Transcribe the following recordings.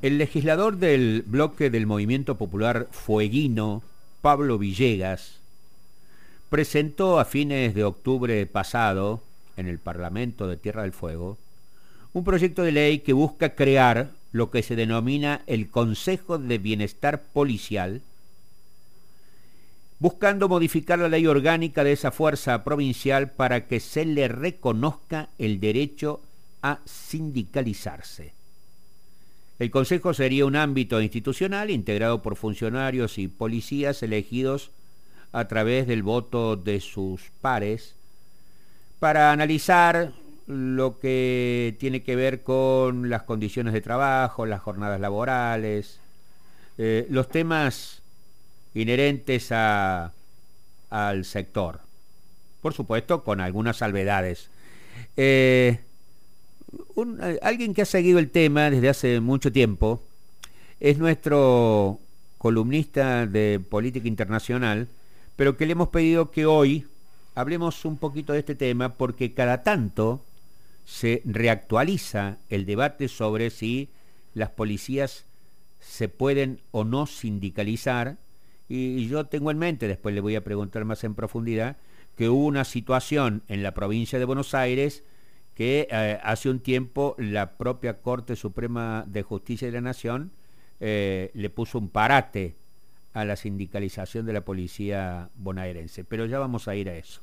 El legislador del bloque del Movimiento Popular Fueguino, Pablo Villegas, presentó a fines de octubre pasado en el Parlamento de Tierra del Fuego un proyecto de ley que busca crear lo que se denomina el Consejo de Bienestar Policial, buscando modificar la ley orgánica de esa fuerza provincial para que se le reconozca el derecho a sindicalizarse. El Consejo sería un ámbito institucional integrado por funcionarios y policías elegidos a través del voto de sus pares para analizar lo que tiene que ver con las condiciones de trabajo, las jornadas laborales, eh, los temas inherentes a, al sector. Por supuesto, con algunas salvedades. Eh, eh, alguien que ha seguido el tema desde hace mucho tiempo es nuestro columnista de política internacional, pero que le hemos pedido que hoy hablemos un poquito de este tema porque cada tanto se reactualiza el debate sobre si las policías se pueden o no sindicalizar. Y yo tengo en mente, después le voy a preguntar más en profundidad, que hubo una situación en la provincia de Buenos Aires que eh, hace un tiempo la propia Corte Suprema de Justicia de la Nación eh, le puso un parate a la sindicalización de la policía bonaerense. Pero ya vamos a ir a eso.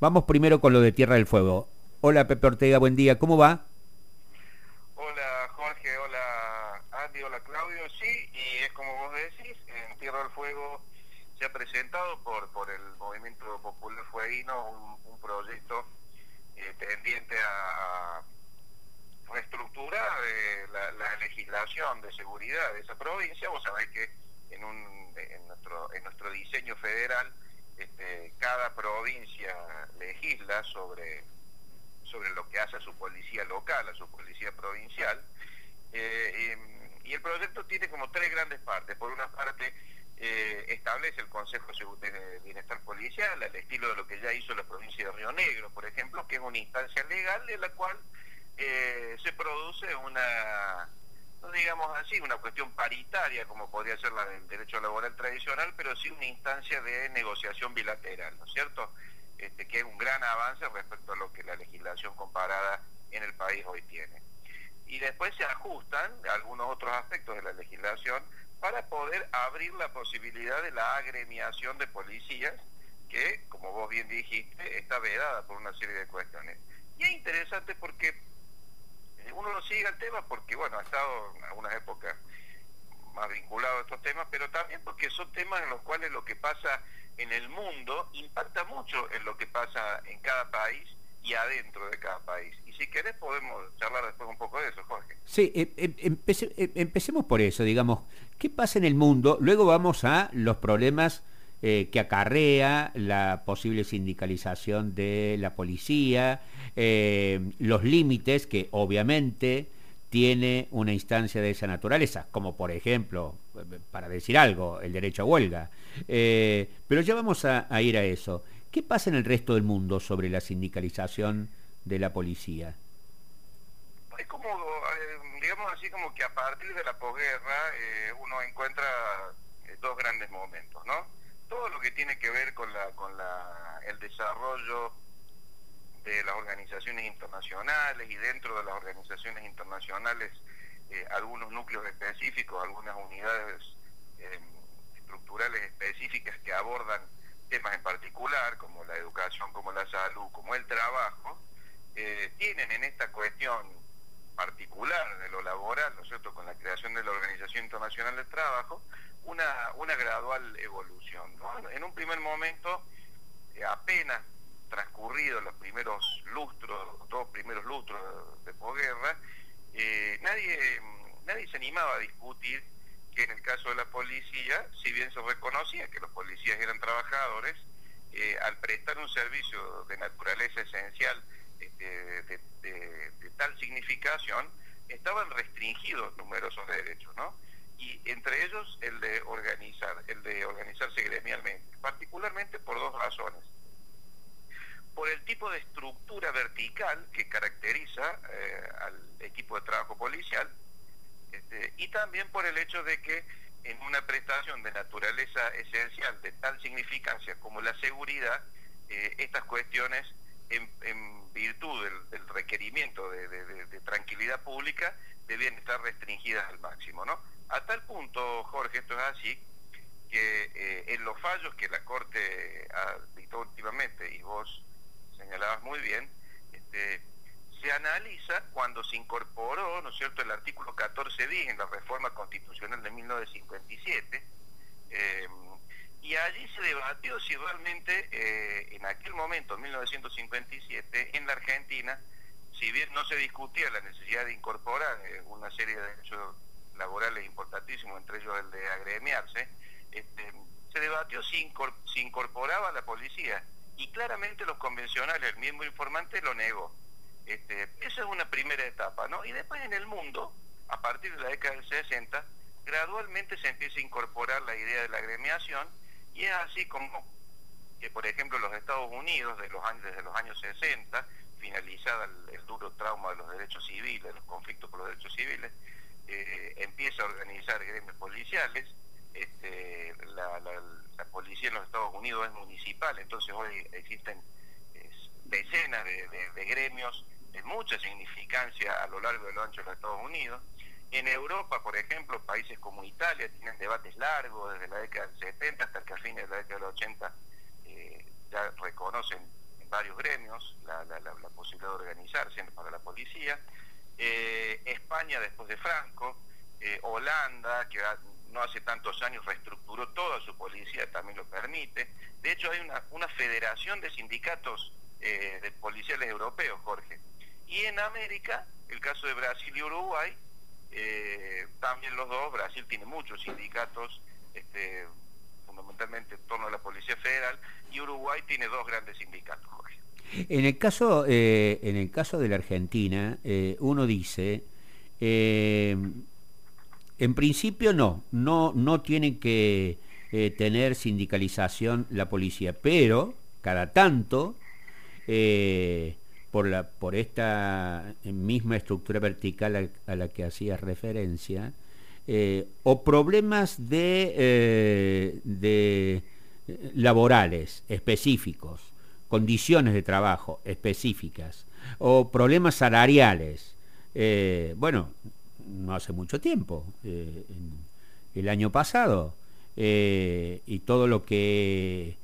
Vamos primero con lo de Tierra del Fuego. Hola Pepe Ortega, buen día, ¿cómo va? Hola Jorge, hola Andy, hola Claudio, sí, y es como vos decís, en Tierra del Fuego se ha presentado por, por el Movimiento Popular Fueguino un proyecto eh, tendiente a, reestructurar eh, la, legislación de seguridad de esa provincia. Vos sabés que en, nuestro, diseño federal este, cada provincia legisla sobre, sobre lo que hace a su policía local, a su policía provincial. Eh, y el proyecto tiene como tres grandes partes. Por una parte, eh, establece el Consejo de Bienestar Policial al estilo de lo que ya hizo la provincia de Río Negro, por ejemplo, que es una instancia legal en la cual eh, se produce una, digamos así, una cuestión paritaria como podría ser la del derecho laboral tradicional, pero sí una instancia de negociación bilateral, ¿no es cierto? Este, que es un gran avance respecto a lo que la legislación comparada en el país hoy tiene. Y después se ajustan algunos otros aspectos de la legislación para poder abrir la posibilidad de la agremiación de policías, que, como vos bien dijiste, está vedada por una serie de cuestiones. Y es interesante porque uno lo sigue al tema porque, bueno, ha estado en algunas épocas más vinculado a estos temas, pero también porque son temas en los cuales lo que pasa en el mundo impacta mucho en lo que pasa en cada país y adentro de cada país. Y si querés podemos charlar después un poco de eso, Jorge. Sí, em, em, em, empecemos por eso, digamos, ¿qué pasa en el mundo? Luego vamos a los problemas eh, que acarrea la posible sindicalización de la policía, eh, los límites que obviamente tiene una instancia de esa naturaleza, como por ejemplo, para decir algo, el derecho a huelga. Eh, pero ya vamos a ir a eso. ¿Qué pasa en el resto del mundo sobre la sindicalización de la policía? Es como, digamos así, como que a partir de la posguerra uno encuentra dos grandes momentos, ¿no? Todo lo que tiene que ver con, la, con la, el desarrollo de las organizaciones internacionales y dentro de las organizaciones internacionales algunos núcleos específicos, algunas unidades estructurales específicas que abordan temas en particular, como la educación, como la salud, como el trabajo, eh, tienen en esta cuestión particular de lo laboral, ¿no es cierto?, con la creación de la Organización Internacional del Trabajo, una, una gradual evolución. En un primer momento, eh, apenas transcurridos los primeros lustros, los dos primeros lustros de posguerra, eh, nadie, nadie se animaba a discutir que en el caso de la policía, si bien se reconocía que los policías eran trabajadores, eh, al prestar un servicio de naturaleza esencial este, de, tal significación, estaban restringidos numerosos derechos, ¿no? Entre ellos el de organizar, el de organizarse gremialmente, particularmente por dos razones. Por el tipo de estructura vertical que caracteriza eh, al equipo de trabajo policial, este, y también por el hecho de que en una prestación de naturaleza esencial de tal significancia como la seguridad, eh, estas cuestiones, en, virtud del, requerimiento de, tranquilidad pública, deben estar restringidas al máximo. ¿no? A tal punto, Jorge, esto es así, que eh, en los fallos que la Corte ha dictado últimamente, y vos señalabas muy bien, este, se analiza cuando se incorporó, ¿no es cierto?, el artículo 14 bis en la reforma constitucional de 1957, eh, y allí se debatió si realmente eh, en aquel momento, 1957, en la Argentina, si bien no se discutía la necesidad de incorporar eh, una serie de derechos laborales importantísimos, entre ellos el de agremiarse, este, se debatió si, si incorporaba a la policía y claramente los convencionales, el mismo informante lo negó. Este, esa es una primera etapa, ¿no? Y después en el mundo, a partir de la década del 60, gradualmente se empieza a incorporar la idea de la agremiación y es así como que, por ejemplo, los Estados Unidos, de los años, desde los años 60, finalizada el, duro trauma de los derechos civiles, los conflictos por los derechos civiles, eh, empieza a organizar gremios policiales. Este, la, policía en los Estados Unidos es municipal, entonces hoy existen decenas de gremios de mucha significancia a lo largo de lo ancho de los Estados Unidos. En Europa, por ejemplo, países como Italia tienen debates largos desde la década del 70 hasta que a fines de la década del 80 eh, ya reconocen en varios gremios la, posibilidad de organizarse para la policía. Eh, España después de Franco, eh, Holanda, que no hace tantos años reestructuró toda su policía, también lo permite. De hecho, hay una, federación de sindicatos de policiales europeos, Jorge, y en América, el caso de Brasil y Uruguay, eh, también los dos, Brasil tiene muchos sindicatos, este, fundamentalmente en torno a la Policía Federal, y Uruguay tiene dos grandes sindicatos, En el caso, eh, en el caso de la Argentina, eh, uno dice, en principio no, no, no tiene que tener sindicalización la policía, pero cada tanto por, la, por esta misma estructura vertical a, la que hacías referencia, eh, o problemas de, eh, de eh, laborales específicos, condiciones de trabajo específicas, o problemas salariales. bueno, no hace mucho tiempo, el año pasado, y todo lo que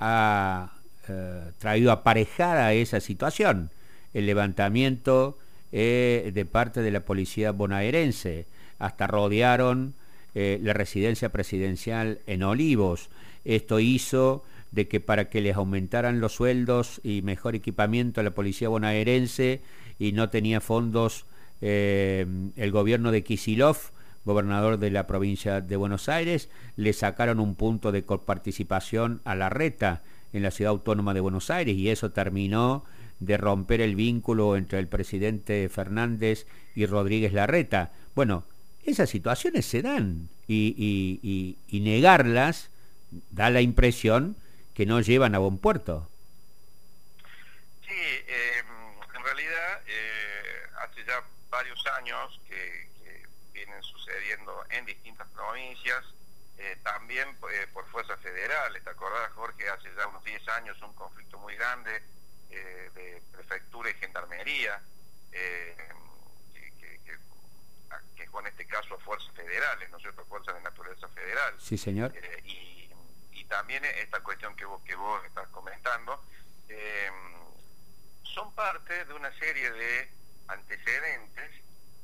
ha eh, traído aparejada esa situación, el levantamiento eh, de parte de la policía bonaerense, hasta rodearon eh, la residencia presidencial en Olivos. Esto hizo de que para que les aumentaran los sueldos y mejor equipamiento a la policía bonaerense y no tenía fondos el gobierno de Kisilov, gobernador de la provincia de Buenos Aires, le sacaron un punto de coparticipación a la reta en la ciudad autónoma de Buenos Aires y eso terminó de romper el vínculo entre el presidente Fernández y Rodríguez Larreta. Bueno, esas situaciones se dan y, negarlas da la impresión que no llevan a buen puerto. Sí, em, en realidad eh, hace ya varios años que vienen sucediendo en distintas provincias eh, también eh, por fuerzas federales. ¿Te acordás, Jorge? Hace ya unos 10 años un conflicto muy grande eh, de prefectura y gendarmería, que, con este caso fuerzas federales, ¿no es cierto? Fuerzas de naturaleza federal. Sí, señor. Y, y, también esta cuestión que vos, que vos estás comentando, son parte de una serie de antecedentes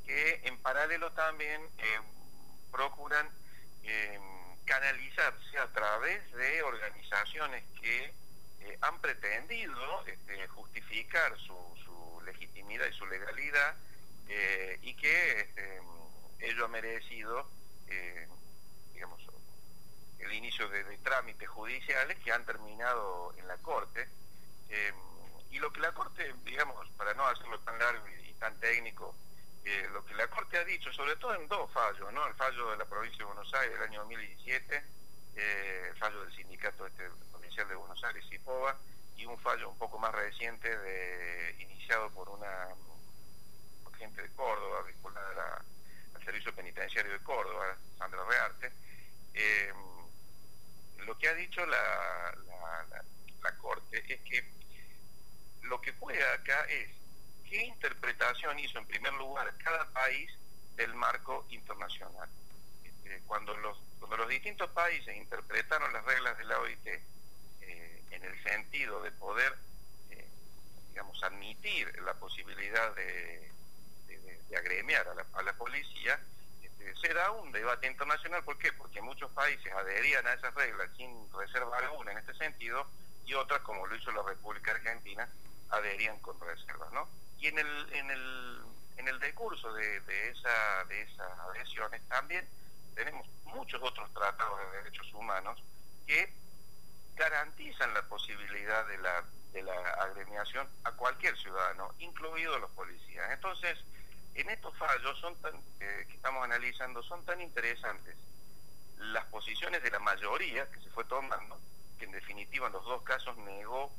que en paralelo también procuran canalizarse a través de organizaciones que eh, han pretendido este, justificar su, legitimidad y su legalidad eh, y que este, ello ha merecido, eh, digamos, el inicio de, trámites judiciales que han terminado en la Corte. y lo que la Corte, digamos, para no hacerlo tan largo y tan técnico, lo que la Corte ha dicho, sobre todo en dos fallos, ¿no? El fallo de la provincia de Buenos Aires del año 2017, eh, el fallo del sindicato este provincial de Buenos Aires, CIPOBA, y un fallo un poco más reciente iniciado por una gente de Córdoba vinculada a la, Servicio Penitenciario de Córdoba, Sandra Rearte, eh, lo que ha dicho la, Corte es que lo que juega acá es qué interpretación hizo en primer lugar cada país del marco internacional. Este, cuando, los, cuando los distintos países interpretaron las reglas de la OIT eh, en el sentido de poder, eh, digamos, admitir la posibilidad de, agremiar a la, policía, se da un debate internacional. ¿Por qué? Porque muchos países adherían a esas reglas sin reserva alguna en este sentido y otras, como lo hizo la República Argentina, adherían con reservas, ¿no? Y en el, en el, en el decurso de, de, esa, de esas adhesiones también tenemos muchos otros tratados de derechos humanos que garantizan la posibilidad de la, de la agremiación a cualquier ciudadano, incluidos los policías. Entonces, en estos fallos eh, que estamos analizando son tan interesantes las posiciones de la mayoría que se fue tomando, que en definitiva en los dos casos negó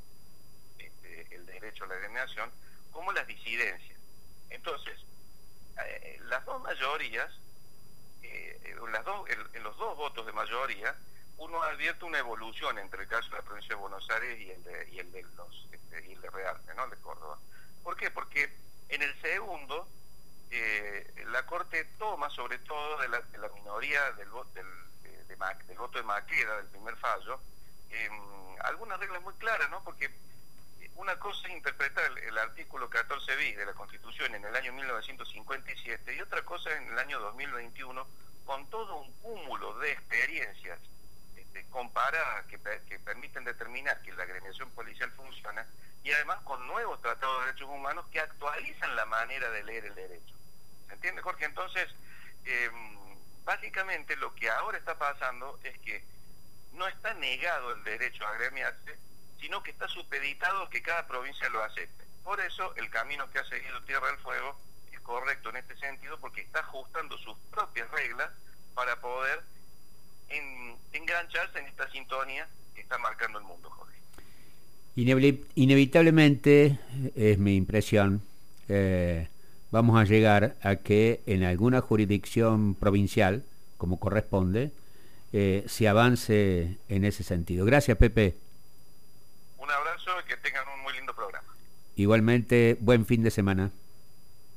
este, el derecho a la agremiación, como las disidencias. Entonces, eh, las dos mayorías, eh, en los dos votos de mayoría, uno advierte una evolución entre el caso de la provincia de Buenos Aires y el de, el de los este, y el de Rearte, ¿no? El de Córdoba. ¿Por qué? Porque en el segundo eh, la Corte toma sobre todo de la, minoría del, voto de Maqueda, del primer fallo, em, algunas reglas muy claras, ¿no? Porque una cosa es interpretar el, artículo 14 bis de la Constitución en el año 1957 y otra cosa en el año 2021 con todo un cúmulo de experiencias este, comparadas que, que permiten determinar que la agremiación policial funciona y además con nuevos tratados de derechos humanos que actualizan la manera de leer el derecho. ¿Se entiende, Jorge? Entonces, em, básicamente lo que ahora está pasando es que no está negado el derecho a agremiarse, sino que está supeditado que cada provincia lo acepte. Por eso el camino que ha seguido Tierra del Fuego es correcto en este sentido, porque está ajustando sus propias reglas para poder engancharse en esta sintonía que está marcando el mundo, Jorge. Inevitablemente, es mi impresión, eh, vamos a llegar a que en alguna jurisdicción provincial, como corresponde, eh, se avance en ese sentido. Gracias, Pepe. Un abrazo y que tengan un muy lindo programa. Igualmente, buen fin de semana.